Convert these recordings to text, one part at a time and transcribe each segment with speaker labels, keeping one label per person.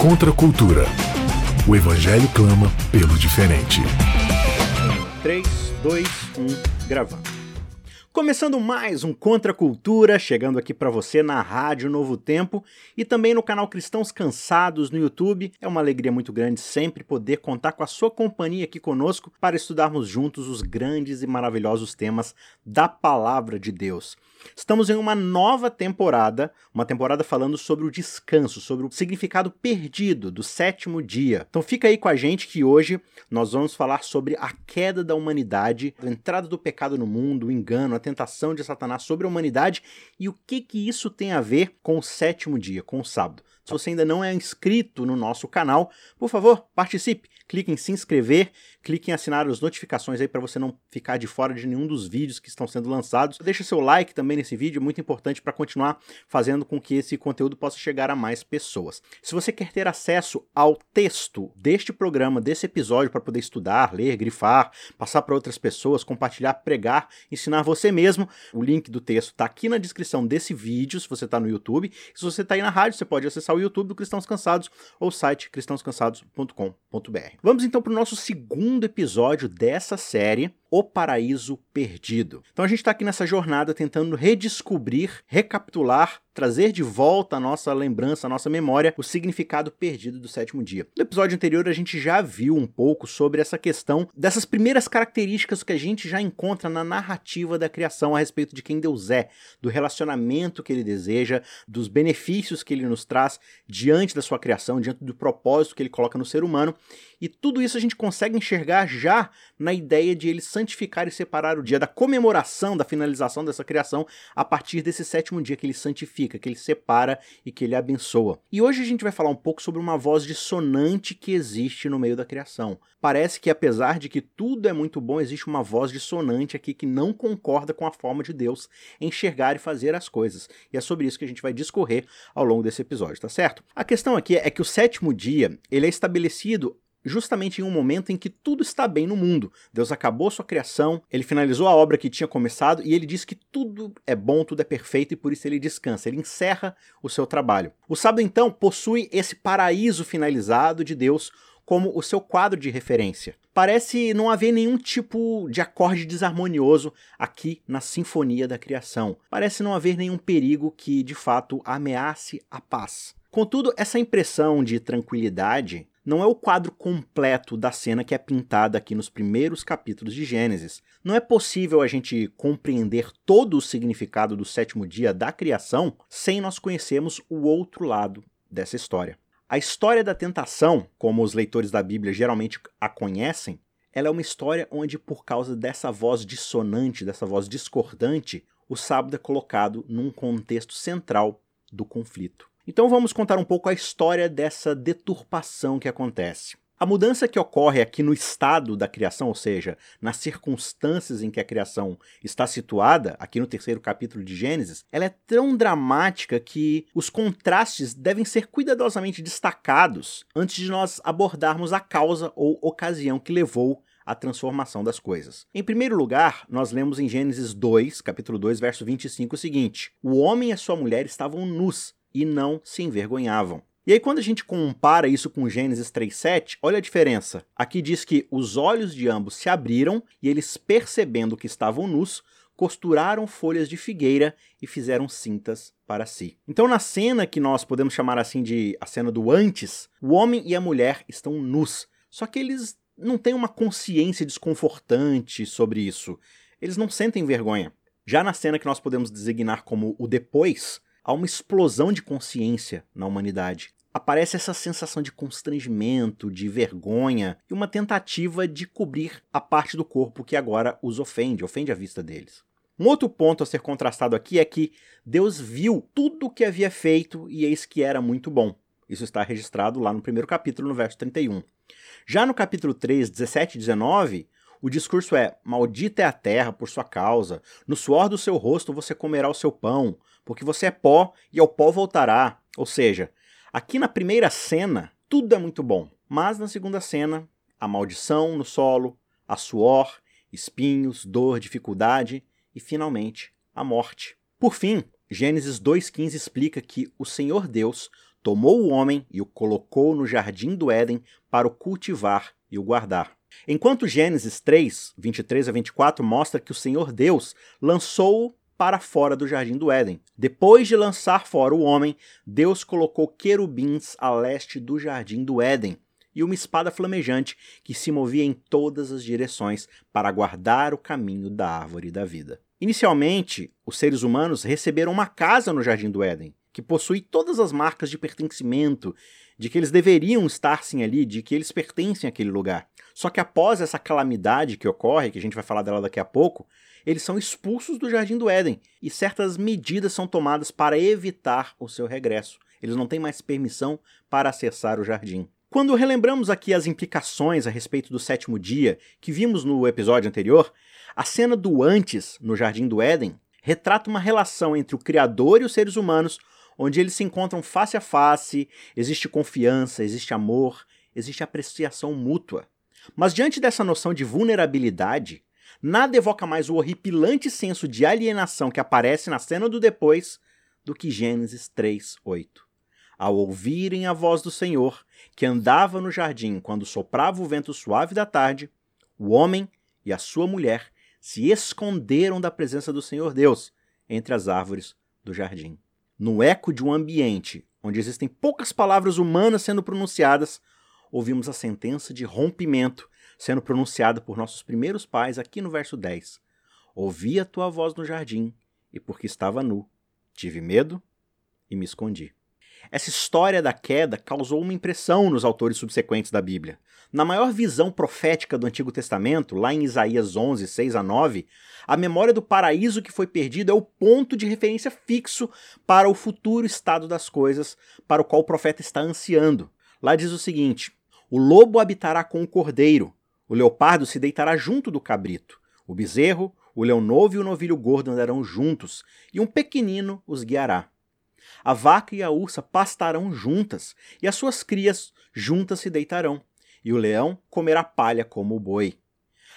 Speaker 1: Contra a cultura. O Evangelho clama pelo diferente.
Speaker 2: 3, 2, 1, gravando. Começando mais um Contra a Cultura, chegando aqui para você na Rádio Novo Tempo e também no canal Cristãos Cansados no YouTube. É uma alegria muito grande sempre poder contar com a sua companhia aqui conosco para estudarmos juntos os grandes e maravilhosos temas da Palavra de Deus. Estamos em uma nova temporada, uma temporada falando sobre o descanso, sobre o significado perdido do sétimo dia. Então fica aí com a gente que hoje nós vamos falar sobre a queda da humanidade, a entrada do pecado no mundo, o engano, a tentação de Satanás sobre a humanidade e o que que isso tem a ver com o sétimo dia, com o sábado. Se você ainda não é inscrito no nosso canal, por favor, participe. Clique em se inscrever, clique em assinar as notificações aí para você não ficar de fora de nenhum dos vídeos que estão sendo lançados. Deixa seu like também nesse vídeo, muito importante para continuar fazendo com que esse conteúdo possa chegar a mais pessoas. Se você quer ter acesso ao texto deste programa, desse episódio para poder estudar, ler, grifar, passar para outras pessoas, compartilhar, pregar, ensinar você mesmo, o link do texto está aqui na descrição desse vídeo, se você está no YouTube. Se você está aí na rádio, você pode acessar o YouTube do Cristãos Cansados ou o site cristãoscansados.com.br. Vamos então para o nosso segundo episódio dessa série, O Paraíso Perdido. Então a gente está aqui nessa jornada tentando redescobrir, recapitular trazer de volta a nossa lembrança, a nossa memória, o significado perdido do sétimo dia. No episódio anterior, a gente já viu um pouco sobre essa questão dessas primeiras características que a gente já encontra na narrativa da criação a respeito de quem Deus é, do relacionamento que ele deseja, dos benefícios que ele nos traz diante da sua criação, diante do propósito que ele coloca no ser humano. E tudo isso a gente consegue enxergar já na ideia de ele santificar e separar o dia da comemoração, da finalização dessa criação, a partir desse sétimo dia que ele santifica que ele separa e que ele abençoa. E hoje a gente vai falar um pouco sobre uma voz dissonante que existe no meio da criação. Parece que apesar de que tudo é muito bom, existe uma voz dissonante aqui que não concorda com a forma de Deus enxergar e fazer as coisas. E é sobre isso que a gente vai discorrer ao longo desse episódio, tá certo? A questão aqui é que o sétimo dia, ele é estabelecido justamente em um momento em que tudo está bem no mundo. Deus acabou sua criação, ele finalizou a obra que tinha começado e ele diz que tudo é bom, tudo é perfeito e por isso ele descansa, ele encerra o seu trabalho. O sábado então possui esse paraíso finalizado de Deus como o seu quadro de referência. Parece não haver nenhum tipo de acorde desarmonioso aqui na sinfonia da criação. Parece não haver nenhum perigo que de fato ameace a paz. Contudo, essa impressão de tranquilidade não é o quadro completo da cena que é pintada aqui nos primeiros capítulos de Gênesis. Não é possível a gente compreender todo o significado do sétimo dia da criação sem nós conhecermos o outro lado dessa história. A história da tentação, como os leitores da Bíblia geralmente a conhecem, ela é uma história onde, por causa dessa voz dissonante, dessa voz discordante, o sábado é colocado num contexto central do conflito. Então vamos contar um pouco a história dessa deturpação que acontece. A mudança que ocorre aqui no estado da criação, ou seja, nas circunstâncias em que a criação está situada, aqui no terceiro capítulo de Gênesis, ela é tão dramática que os contrastes devem ser cuidadosamente destacados antes de nós abordarmos a causa ou ocasião que levou à transformação das coisas. Em primeiro lugar, nós lemos em Gênesis 2, capítulo 2, verso 25 o seguinte: O homem e a sua mulher estavam nus e não se envergonhavam. E aí, quando a gente compara isso com Gênesis 3,7, olha a diferença. Aqui diz que os olhos de ambos se abriram e eles, percebendo que estavam nus, costuraram folhas de figueira e fizeram cintas para si. Então, na cena que nós podemos chamar assim de a cena do antes, o homem e a mulher estão nus. Só que eles não têm uma consciência desconfortante sobre isso. Eles não sentem vergonha. Já na cena que nós podemos designar como o depois, há uma explosão de consciência na humanidade. Aparece essa sensação de constrangimento, de vergonha e uma tentativa de cobrir a parte do corpo que agora os ofende, ofende a vista deles. Um outro ponto a ser contrastado aqui é que Deus viu tudo o que havia feito e eis que era muito bom. Isso está registrado lá no primeiro capítulo, no verso 31. Já no capítulo 3, 17 e 19, o discurso é: Maldita é a terra por sua causa, no suor do seu rosto você comerá o seu pão, porque você é pó e ao pó voltará. Ou seja, aqui na primeira cena, tudo é muito bom, mas na segunda cena, a maldição no solo, a suor, espinhos, dor, dificuldade e finalmente a morte. Por fim, Gênesis 2,15 explica que o Senhor Deus tomou o homem e o colocou no jardim do Éden para o cultivar e o guardar. Enquanto Gênesis 3, 23 a 24 mostra que o Senhor Deus lançou-o para fora do jardim do Éden. Depois de lançar fora o homem, Deus colocou querubins a leste do jardim do Éden e uma espada flamejante que se movia em todas as direções para guardar o caminho da árvore da vida. Inicialmente, os seres humanos receberam uma casa no jardim do Éden, que possui todas as marcas de pertencimento, de que eles deveriam estar sim ali, de que eles pertencem àquele lugar. Só que após essa calamidade que ocorre, que a gente vai falar dela daqui a pouco, eles são expulsos do jardim do Éden e certas medidas são tomadas para evitar o seu regresso. Eles não têm mais permissão para acessar o jardim. Quando relembramos aqui as implicações a respeito do sétimo dia que vimos no episódio anterior, a cena do antes no jardim do Éden retrata uma relação entre o Criador e os seres humanos onde eles se encontram face a face, existe confiança, existe amor, existe apreciação mútua. Mas diante dessa noção de vulnerabilidade, nada evoca mais o horripilante senso de alienação que aparece na cena do depois do que Gênesis 3:8. Ao ouvirem a voz do Senhor, que andava no jardim quando soprava o vento suave da tarde, o homem e a sua mulher se esconderam da presença do Senhor Deus entre as árvores do jardim no eco de um ambiente onde existem poucas palavras humanas sendo pronunciadas, ouvimos a sentença de rompimento sendo pronunciada por nossos primeiros pais aqui no verso 10. Ouvi a tua voz no jardim, e porque estava nu, tive medo e me escondi. Essa história da queda causou uma impressão nos autores subsequentes da Bíblia. Na maior visão profética do Antigo Testamento, lá em Isaías 11, 6 a 9, a memória do paraíso que foi perdido é o ponto de referência fixo para o futuro estado das coisas para o qual o profeta está ansiando. Lá diz o seguinte: O lobo habitará com o cordeiro, o leopardo se deitará junto do cabrito, o bezerro, o leão novo e o novilho gordo andarão juntos, e um pequenino os guiará. A vaca e a ursa pastarão juntas, e as suas crias juntas se deitarão, e o leão comerá palha como o boi.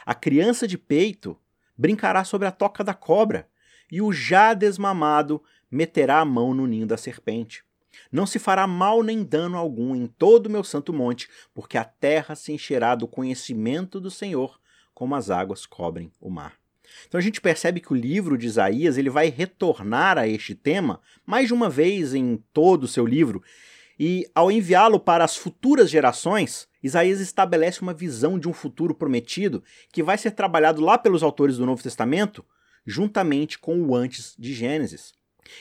Speaker 2: A criança de peito brincará sobre a toca da cobra, e o já desmamado meterá a mão no ninho da serpente. Não se fará mal nem dano algum em todo o meu santo monte, porque a terra se encherá do conhecimento do Senhor, como as águas cobrem o mar. Então a gente percebe que o livro de Isaías ele vai retornar a este tema mais de uma vez em todo o seu livro, e ao enviá-lo para as futuras gerações, Isaías estabelece uma visão de um futuro prometido que vai ser trabalhado lá pelos autores do Novo Testamento, juntamente com o antes de Gênesis.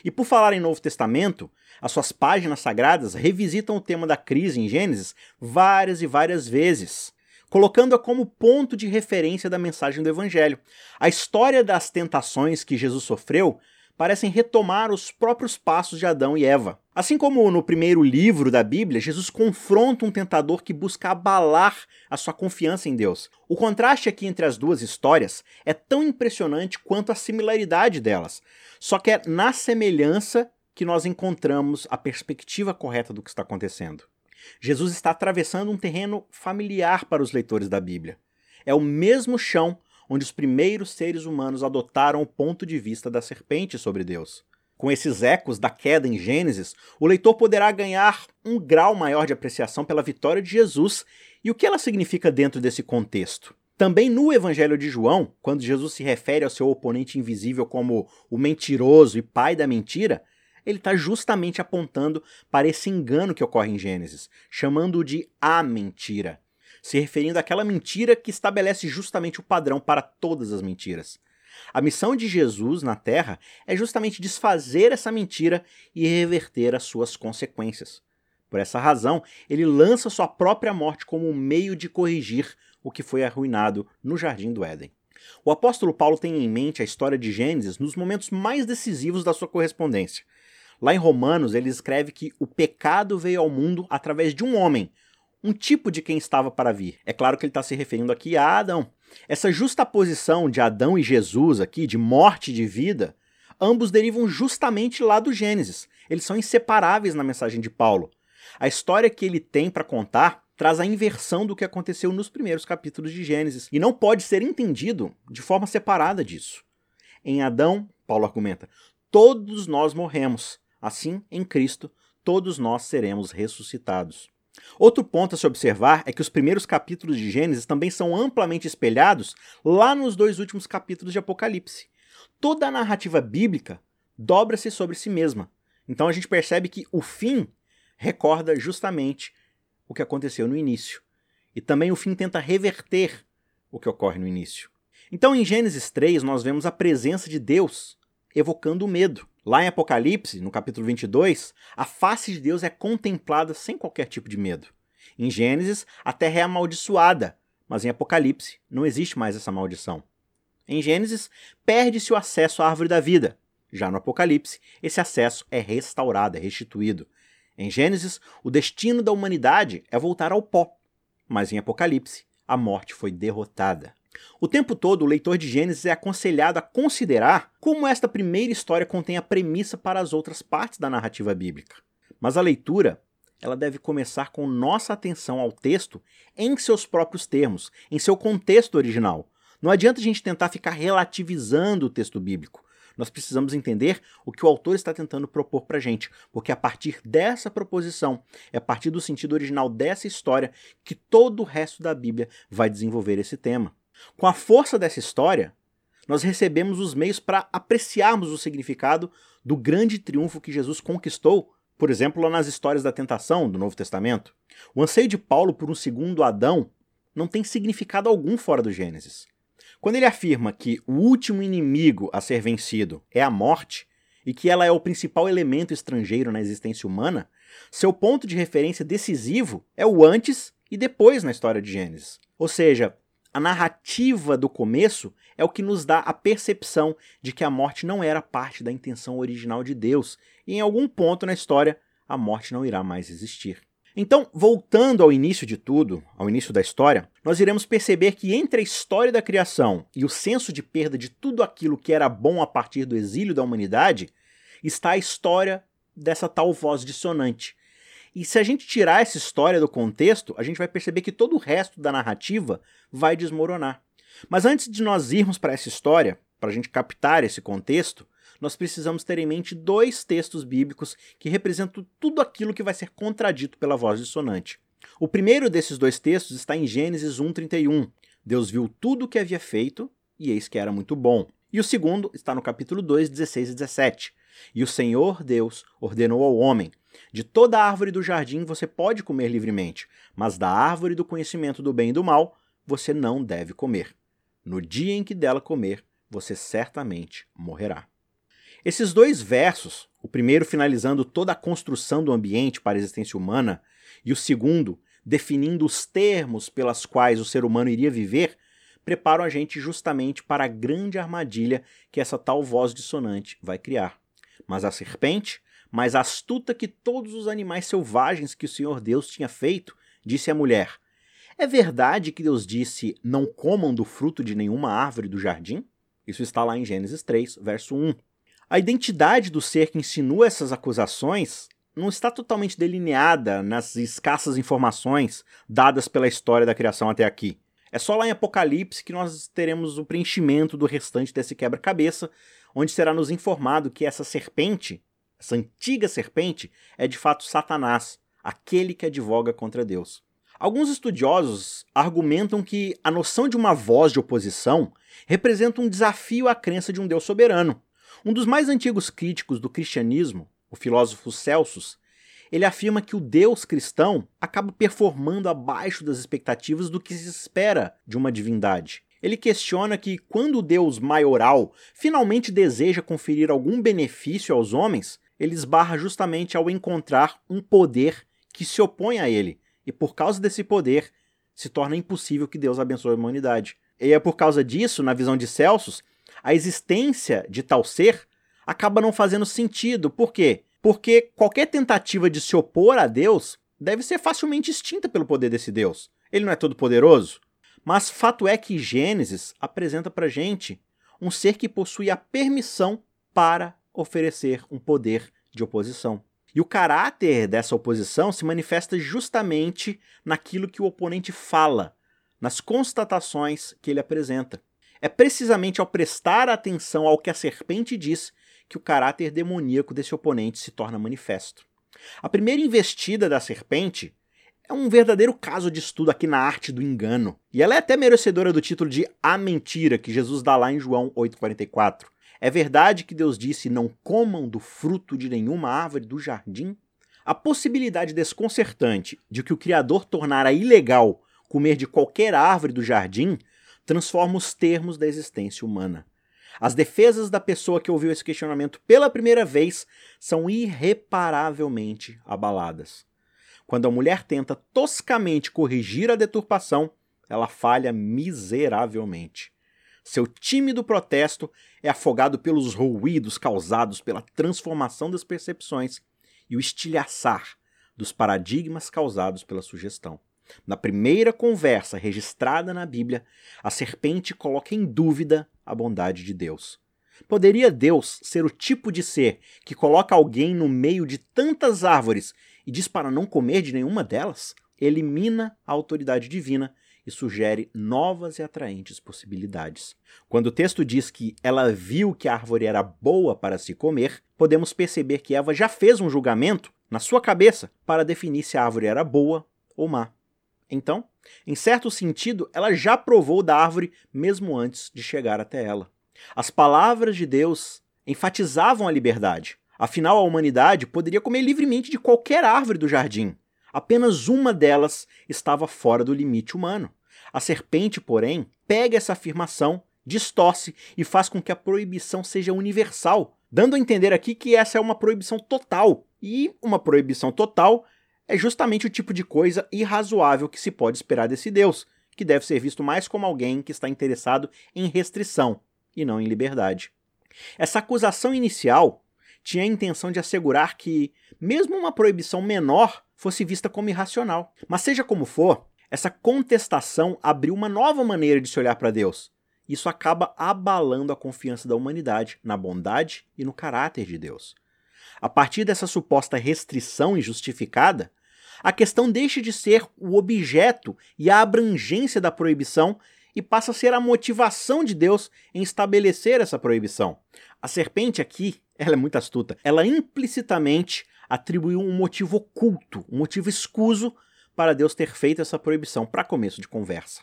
Speaker 2: E por falar em Novo Testamento, as suas páginas sagradas revisitam o tema da crise em Gênesis várias e várias vezes colocando-a como ponto de referência da mensagem do Evangelho. A história das tentações que Jesus sofreu parecem retomar os próprios passos de Adão e Eva. Assim como no primeiro livro da Bíblia, Jesus confronta um tentador que busca abalar a sua confiança em Deus. O contraste aqui entre as duas histórias é tão impressionante quanto a similaridade delas. Só que é na semelhança que nós encontramos a perspectiva correta do que está acontecendo. Jesus está atravessando um terreno familiar para os leitores da Bíblia. É o mesmo chão onde os primeiros seres humanos adotaram o ponto de vista da serpente sobre Deus. Com esses ecos da queda em Gênesis, o leitor poderá ganhar um grau maior de apreciação pela vitória de Jesus e o que ela significa dentro desse contexto. Também no Evangelho de João, quando Jesus se refere ao seu oponente invisível como o mentiroso e pai da mentira, ele está justamente apontando para esse engano que ocorre em Gênesis, chamando-o de a mentira, se referindo àquela mentira que estabelece justamente o padrão para todas as mentiras. A missão de Jesus na Terra é justamente desfazer essa mentira e reverter as suas consequências. Por essa razão, ele lança sua própria morte como um meio de corrigir o que foi arruinado no Jardim do Éden. O apóstolo Paulo tem em mente a história de Gênesis nos momentos mais decisivos da sua correspondência, Lá em Romanos, ele escreve que o pecado veio ao mundo através de um homem, um tipo de quem estava para vir. É claro que ele está se referindo aqui a Adão. Essa justa posição de Adão e Jesus aqui, de morte e de vida, ambos derivam justamente lá do Gênesis. Eles são inseparáveis na mensagem de Paulo. A história que ele tem para contar traz a inversão do que aconteceu nos primeiros capítulos de Gênesis e não pode ser entendido de forma separada disso. Em Adão, Paulo argumenta, todos nós morremos, Assim, em Cristo, todos nós seremos ressuscitados. Outro ponto a se observar é que os primeiros capítulos de Gênesis também são amplamente espelhados lá nos dois últimos capítulos de Apocalipse. Toda a narrativa bíblica dobra-se sobre si mesma. Então a gente percebe que o fim recorda justamente o que aconteceu no início. E também o fim tenta reverter o que ocorre no início. Então em Gênesis 3 nós vemos a presença de Deus evocando o medo. Lá em Apocalipse, no capítulo 22, a face de Deus é contemplada sem qualquer tipo de medo. Em Gênesis, a terra é amaldiçoada, mas em Apocalipse não existe mais essa maldição. Em Gênesis, perde-se o acesso à árvore da vida. Já no Apocalipse, esse acesso é restaurado, é restituído. Em Gênesis, o destino da humanidade é voltar ao pó, mas em Apocalipse, a morte foi derrotada. O tempo todo, o leitor de Gênesis é aconselhado a considerar como esta primeira história contém a premissa para as outras partes da narrativa bíblica. Mas a leitura, ela deve começar com nossa atenção ao texto em seus próprios termos, em seu contexto original. Não adianta a gente tentar ficar relativizando o texto bíblico. Nós precisamos entender o que o autor está tentando propor para a gente, porque a partir dessa proposição, é a partir do sentido original dessa história, que todo o resto da Bíblia vai desenvolver esse tema. Com a força dessa história, nós recebemos os meios para apreciarmos o significado do grande triunfo que Jesus conquistou, por exemplo, lá nas histórias da tentação do Novo Testamento. O anseio de Paulo por um segundo Adão não tem significado algum fora do Gênesis. Quando ele afirma que o último inimigo a ser vencido é a morte e que ela é o principal elemento estrangeiro na existência humana, seu ponto de referência decisivo é o antes e depois na história de Gênesis. Ou seja, a narrativa do começo é o que nos dá a percepção de que a morte não era parte da intenção original de Deus, e em algum ponto na história a morte não irá mais existir. Então, voltando ao início de tudo, ao início da história, nós iremos perceber que entre a história da criação e o senso de perda de tudo aquilo que era bom a partir do exílio da humanidade, está a história dessa tal voz dissonante, e se a gente tirar essa história do contexto, a gente vai perceber que todo o resto da narrativa vai desmoronar. Mas antes de nós irmos para essa história, para a gente captar esse contexto, nós precisamos ter em mente dois textos bíblicos que representam tudo aquilo que vai ser contradito pela voz dissonante. O primeiro desses dois textos está em Gênesis 1:31. Deus viu tudo o que havia feito e eis que era muito bom. E o segundo está no capítulo 2, 16 e 17. E o Senhor Deus ordenou ao homem: de toda árvore do jardim você pode comer livremente, mas da árvore do conhecimento do bem e do mal você não deve comer. No dia em que dela comer, você certamente morrerá. Esses dois versos, o primeiro finalizando toda a construção do ambiente para a existência humana, e o segundo definindo os termos pelas quais o ser humano iria viver, preparam a gente justamente para a grande armadilha que essa tal voz dissonante vai criar. Mas a serpente, mais astuta que todos os animais selvagens que o Senhor Deus tinha feito, disse à mulher: É verdade que Deus disse: Não comam do fruto de nenhuma árvore do jardim? Isso está lá em Gênesis 3, verso 1. A identidade do ser que insinua essas acusações não está totalmente delineada nas escassas informações dadas pela história da criação até aqui. É só lá em Apocalipse que nós teremos o preenchimento do restante desse quebra-cabeça, onde será nos informado que essa serpente essa antiga serpente é de fato Satanás, aquele que advoga contra Deus. Alguns estudiosos argumentam que a noção de uma voz de oposição representa um desafio à crença de um Deus soberano. Um dos mais antigos críticos do cristianismo, o filósofo Celsus, ele afirma que o Deus cristão acaba performando abaixo das expectativas do que se espera de uma divindade. Ele questiona que quando o Deus maioral finalmente deseja conferir algum benefício aos homens, ele esbarra justamente ao encontrar um poder que se opõe a ele, e por causa desse poder se torna impossível que Deus abençoe a humanidade. E é por causa disso, na visão de Celsus, a existência de tal ser acaba não fazendo sentido. Por quê? Porque qualquer tentativa de se opor a Deus deve ser facilmente extinta pelo poder desse Deus. Ele não é todo poderoso? Mas fato é que Gênesis apresenta pra gente um ser que possui a permissão para oferecer um poder de oposição. E o caráter dessa oposição se manifesta justamente naquilo que o oponente fala, nas constatações que ele apresenta. É precisamente ao prestar atenção ao que a serpente diz que o caráter demoníaco desse oponente se torna manifesto. A primeira investida da serpente é um verdadeiro caso de estudo aqui na arte do engano. E ela é até merecedora do título de A Mentira, que Jesus dá lá em João 8,44. É verdade que Deus disse: Não comam do fruto de nenhuma árvore do jardim? A possibilidade desconcertante de que o Criador tornara ilegal comer de qualquer árvore do jardim transforma os termos da existência humana. As defesas da pessoa que ouviu esse questionamento pela primeira vez são irreparavelmente abaladas. Quando a mulher tenta toscamente corrigir a deturpação, ela falha miseravelmente. Seu tímido protesto é afogado pelos ruídos causados pela transformação das percepções e o estilhaçar dos paradigmas causados pela sugestão. Na primeira conversa registrada na Bíblia, a serpente coloca em dúvida a bondade de Deus. Poderia Deus ser o tipo de ser que coloca alguém no meio de tantas árvores e diz para não comer de nenhuma delas? Elimina a autoridade divina e sugere novas e atraentes possibilidades. Quando o texto diz que ela viu que a árvore era boa para se comer, podemos perceber que Eva já fez um julgamento na sua cabeça para definir se a árvore era boa ou má. Então, em certo sentido, ela já provou da árvore mesmo antes de chegar até ela. As palavras de Deus enfatizavam a liberdade. Afinal, a humanidade poderia comer livremente de qualquer árvore do jardim. Apenas uma delas estava fora do limite humano. A serpente, porém, pega essa afirmação, distorce e faz com que a proibição seja universal, dando a entender aqui que essa é uma proibição total. E uma proibição total é justamente o tipo de coisa irrazoável que se pode esperar desse Deus, que deve ser visto mais como alguém que está interessado em restrição e não em liberdade. Essa acusação inicial tinha a intenção de assegurar que, mesmo uma proibição menor, fosse vista como irracional. Mas seja como for, essa contestação abriu uma nova maneira de se olhar para Deus. Isso acaba abalando a confiança da humanidade na bondade e no caráter de Deus. A partir dessa suposta restrição injustificada, a questão deixa de ser o objeto e a abrangência da proibição e passa a ser a motivação de Deus em estabelecer essa proibição. A serpente aqui, ela é muito astuta. Ela implicitamente atribuiu um motivo oculto, um motivo escuso para Deus ter feito essa proibição para começo de conversa.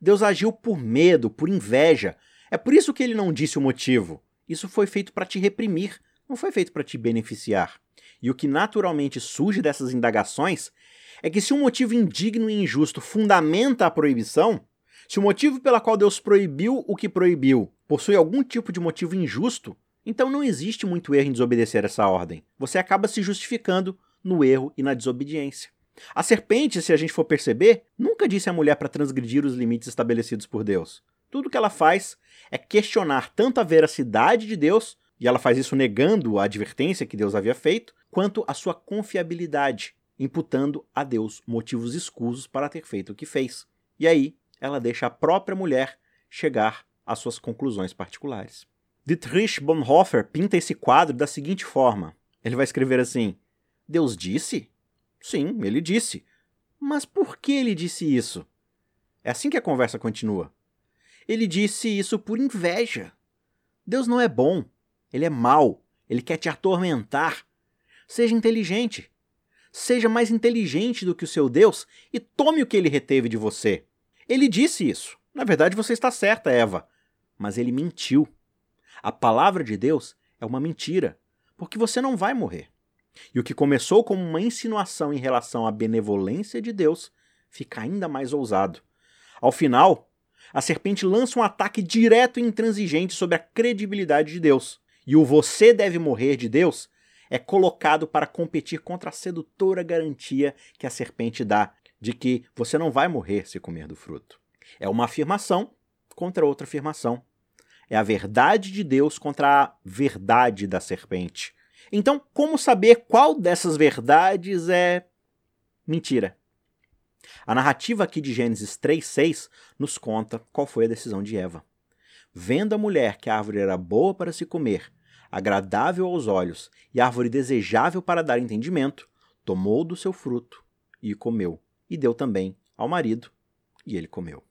Speaker 2: Deus agiu por medo, por inveja. É por isso que ele não disse o motivo. Isso foi feito para te reprimir, não foi feito para te beneficiar. E o que naturalmente surge dessas indagações é que se um motivo indigno e injusto fundamenta a proibição, se o motivo pela qual Deus proibiu o que proibiu possui algum tipo de motivo injusto, então não existe muito erro em desobedecer essa ordem. Você acaba se justificando no erro e na desobediência. A serpente, se a gente for perceber, nunca disse à mulher para transgredir os limites estabelecidos por Deus. Tudo que ela faz é questionar tanto a veracidade de Deus, e ela faz isso negando a advertência que Deus havia feito, quanto a sua confiabilidade, imputando a Deus motivos escusos para ter feito o que fez. E aí, ela deixa a própria mulher chegar às suas conclusões particulares. Dietrich Bonhoeffer pinta esse quadro da seguinte forma: ele vai escrever assim: Deus disse? Sim, ele disse. Mas por que ele disse isso? É assim que a conversa continua. Ele disse isso por inveja. Deus não é bom, ele é mau, ele quer te atormentar. Seja inteligente. Seja mais inteligente do que o seu Deus e tome o que ele reteve de você. Ele disse isso. Na verdade, você está certa, Eva. Mas ele mentiu. A palavra de Deus é uma mentira, porque você não vai morrer. E o que começou como uma insinuação em relação à benevolência de Deus fica ainda mais ousado. Ao final, a serpente lança um ataque direto e intransigente sobre a credibilidade de Deus. E o você deve morrer de Deus é colocado para competir contra a sedutora garantia que a serpente dá de que você não vai morrer se comer do fruto. É uma afirmação contra outra afirmação. É a verdade de Deus contra a verdade da serpente. Então, como saber qual dessas verdades é mentira? A narrativa aqui de Gênesis 3:6 nos conta qual foi a decisão de Eva. Vendo a mulher que a árvore era boa para se comer, agradável aos olhos e árvore desejável para dar entendimento, tomou do seu fruto e comeu, e deu também ao marido, e ele comeu.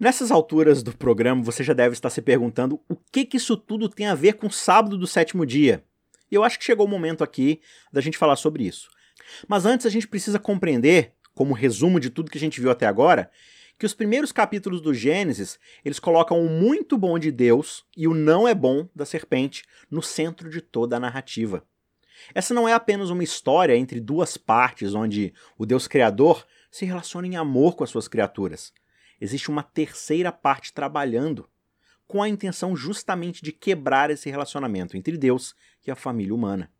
Speaker 2: Nessas alturas do programa, você já deve estar se perguntando o que, que isso tudo tem a ver com o sábado do sétimo dia. E eu acho que chegou o momento aqui da gente falar sobre isso. Mas antes a gente precisa compreender, como resumo de tudo que a gente viu até agora, que os primeiros capítulos do Gênesis, eles colocam o muito bom de Deus e o não é bom da serpente no centro de toda a narrativa. Essa não é apenas uma história entre duas partes onde o Deus criador se relaciona em amor com as suas criaturas. Existe uma terceira parte trabalhando com a intenção justamente de quebrar esse relacionamento entre Deus e a família humana.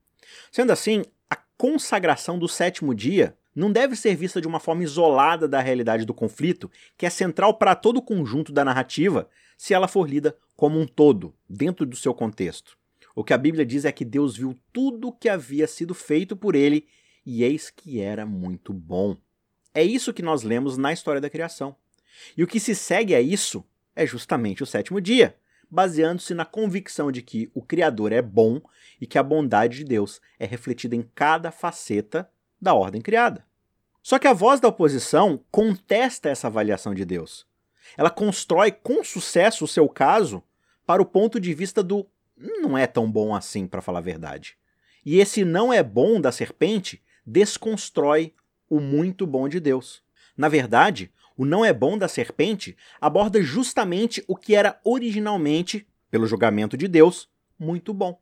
Speaker 2: Sendo assim, a consagração do sétimo dia não deve ser vista de uma forma isolada da realidade do conflito, que é central para todo o conjunto da narrativa, se ela for lida como um todo, dentro do seu contexto. O que a Bíblia diz é que Deus viu tudo o que havia sido feito por ele e eis que era muito bom. É isso que nós lemos na história da criação. E o que se segue a isso é justamente o sétimo dia, baseando-se na convicção de que o Criador é bom e que a bondade de Deus é refletida em cada faceta da ordem criada. Só que a voz da oposição contesta essa avaliação de Deus. Ela constrói com sucesso o seu caso para o ponto de vista do não é tão bom assim, para falar a verdade. E esse não é bom da serpente desconstrói o muito bom de Deus. Na verdade, o não é bom da serpente aborda justamente o que era originalmente, pelo julgamento de Deus, muito bom.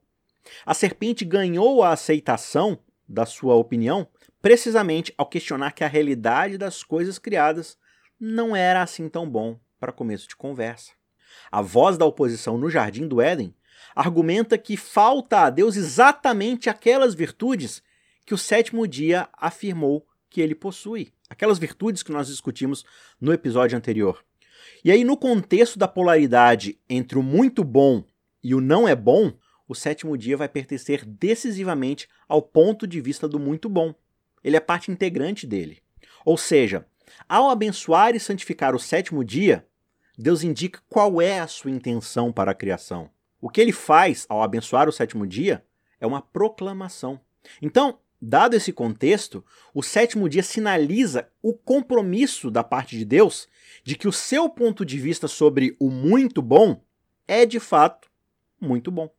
Speaker 2: A serpente ganhou a aceitação da sua opinião precisamente ao questionar que a realidade das coisas criadas não era assim tão bom para começo de conversa. A voz da oposição no jardim do Éden argumenta que falta a Deus exatamente aquelas virtudes que o sétimo dia afirmou que ele possui, aquelas virtudes que nós discutimos no episódio anterior. E aí, no contexto da polaridade entre o muito bom e o não é bom, o sétimo dia vai pertencer decisivamente ao ponto de vista do muito bom. Ele é parte integrante dele. Ou seja, ao abençoar e santificar o sétimo dia, Deus indica qual é a sua intenção para a criação. O que ele faz ao abençoar o sétimo dia é uma proclamação. Então, dado esse contexto, o sétimo dia sinaliza o compromisso da parte de Deus de que o seu ponto de vista sobre o muito bom é de fato muito bom.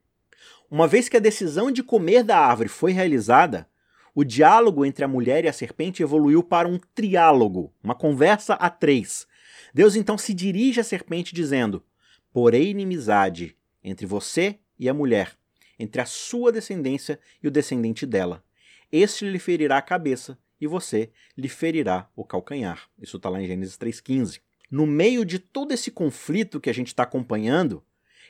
Speaker 2: Uma vez que a decisão de comer da árvore foi realizada, o diálogo entre a mulher e a serpente evoluiu para um triálogo, uma conversa a três. Deus então se dirige à serpente dizendo: Porém, inimizade entre você e a mulher, entre a sua descendência e o descendente dela. Este lhe ferirá a cabeça e você lhe ferirá o calcanhar. Isso está lá em Gênesis 3,15. No meio de todo esse conflito que a gente está acompanhando,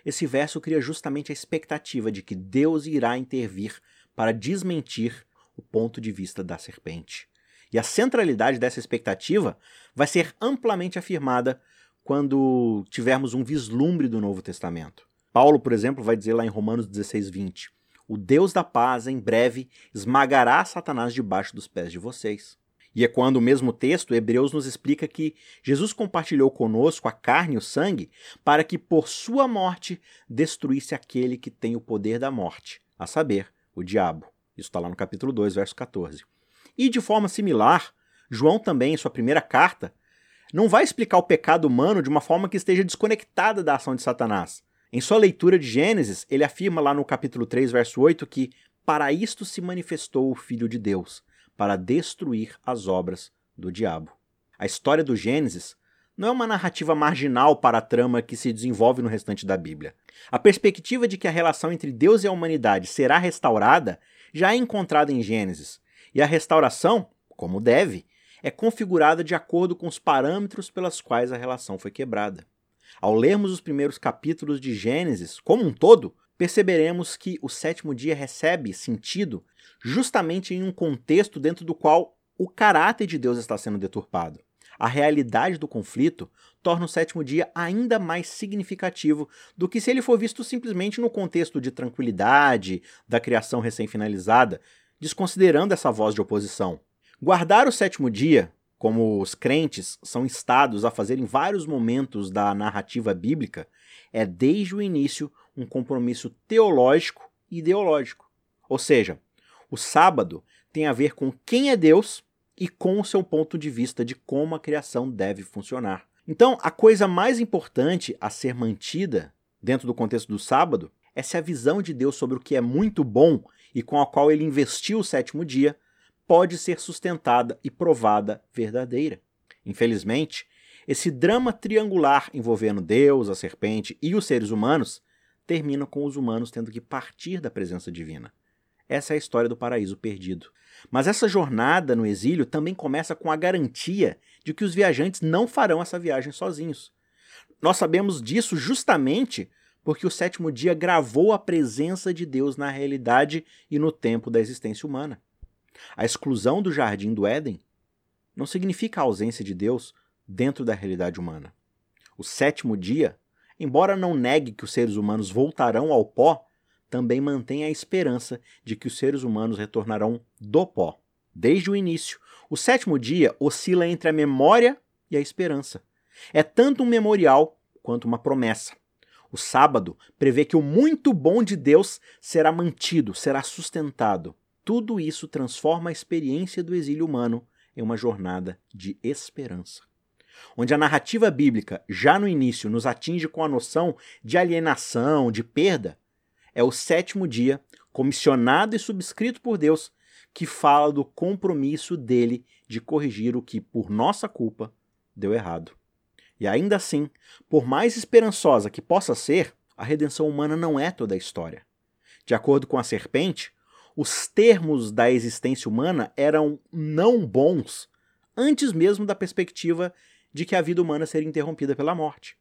Speaker 2: esse verso cria justamente a expectativa de que Deus irá intervir para desmentir o ponto de vista da serpente. E a centralidade dessa expectativa vai ser amplamente afirmada quando tivermos um vislumbre do Novo Testamento. Paulo, por exemplo, vai dizer lá em Romanos 16, 20: O Deus da paz, em breve, esmagará Satanás debaixo dos pés de vocês. E é quando o mesmo texto, Hebreus nos explica que Jesus compartilhou conosco a carne e o sangue para que por sua morte destruísse aquele que tem o poder da morte, a saber, o diabo. Isso está lá no capítulo 2, verso 14. E de forma similar, João também, em sua primeira carta, não vai explicar o pecado humano de uma forma que esteja desconectada da ação de Satanás. Em sua leitura de Gênesis, ele afirma lá no capítulo 3, verso 8, que para isto se manifestou o Filho de Deus, para destruir as obras do diabo. A história do Gênesis não é uma narrativa marginal para a trama que se desenvolve no restante da Bíblia. A perspectiva de que a relação entre Deus e a humanidade será restaurada já é encontrada em Gênesis, e a restauração, como deve, é configurada de acordo com os parâmetros pelas quais a relação foi quebrada. Ao lermos os primeiros capítulos de Gênesis, como um todo, perceberemos que o sétimo dia recebe sentido justamente em um contexto dentro do qual o caráter de Deus está sendo deturpado. A realidade do conflito torna o sétimo dia ainda mais significativo do que se ele for visto simplesmente no contexto de tranquilidade, da criação recém-finalizada, desconsiderando essa voz de oposição. Guardar o sétimo dia, como os crentes são instados a fazer em vários momentos da narrativa bíblica, é desde o início um compromisso teológico e ideológico. Ou seja, o sábado tem a ver com quem é Deus e com o seu ponto de vista de como a criação deve funcionar. Então, a coisa mais importante a ser mantida dentro do contexto do sábado é se a visão de Deus sobre o que é muito bom e com a qual ele investiu o sétimo dia pode ser sustentada e provada verdadeira. Infelizmente, esse drama triangular envolvendo Deus, a serpente e os seres humanos termina com os humanos tendo que partir da presença divina. Essa é a história do paraíso perdido. Mas essa jornada no exílio também começa com a garantia de que os viajantes não farão essa viagem sozinhos. Nós sabemos disso justamente porque o sétimo dia gravou a presença de Deus na realidade e no tempo da existência humana. A exclusão do jardim do Éden não significa a ausência de Deus dentro da realidade humana. O sétimo dia, embora não negue que os seres humanos voltarão ao pó, também mantém a esperança de que os seres humanos retornarão do pó. Desde o início, o sétimo dia oscila entre a memória e a esperança. É tanto um memorial quanto uma promessa. O sábado prevê que o muito bom de Deus será mantido, será sustentado. Tudo isso transforma a experiência do exílio humano em uma jornada de esperança. Onde a narrativa bíblica, já no início, nos atinge com a noção de alienação, de perda, é o sétimo dia, comissionado e subscrito por Deus, que fala do compromisso dele de corrigir o que, por nossa culpa, deu errado. E ainda assim, por mais esperançosa que possa ser, a redenção humana não é toda a história. De acordo com a serpente, os termos da existência humana eram não bons antes mesmo da perspectiva de que a vida humana seria interrompida pela morte.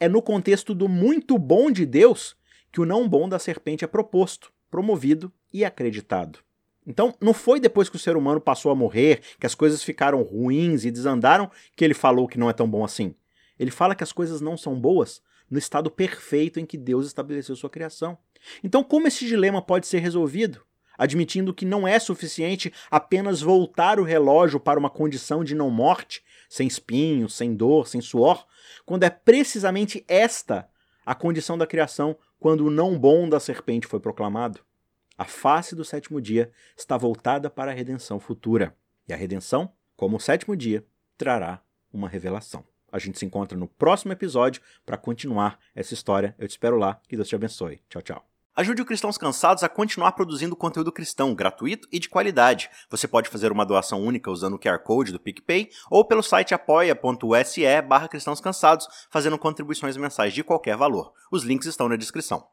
Speaker 2: É no contexto do muito bom de Deus que o não bom da serpente é proposto, promovido e acreditado. Então, não foi depois que o ser humano passou a morrer, que as coisas ficaram ruins e desandaram, que ele falou que não é tão bom assim. Ele fala que as coisas não são boas no estado perfeito em que Deus estabeleceu sua criação. Então, como esse dilema pode ser resolvido? Admitindo que não é suficiente apenas voltar o relógio para uma condição de não morte, sem espinhos, sem dor, sem suor, quando é precisamente esta a condição da criação quando o não bom da serpente foi proclamado. A face do sétimo dia está voltada para a redenção futura. E a redenção, como o sétimo dia, trará uma revelação. A gente se encontra no próximo episódio para continuar essa história. Eu te espero lá. Que Deus te abençoe. Tchau, tchau. Ajude o Cristãos Cansados a continuar produzindo conteúdo cristão gratuito e de qualidade. Você pode fazer uma doação única usando o QR Code do PicPay ou pelo site apoia.se barra cristãos cansados, fazendo contribuições mensais de qualquer valor. Os links estão na descrição.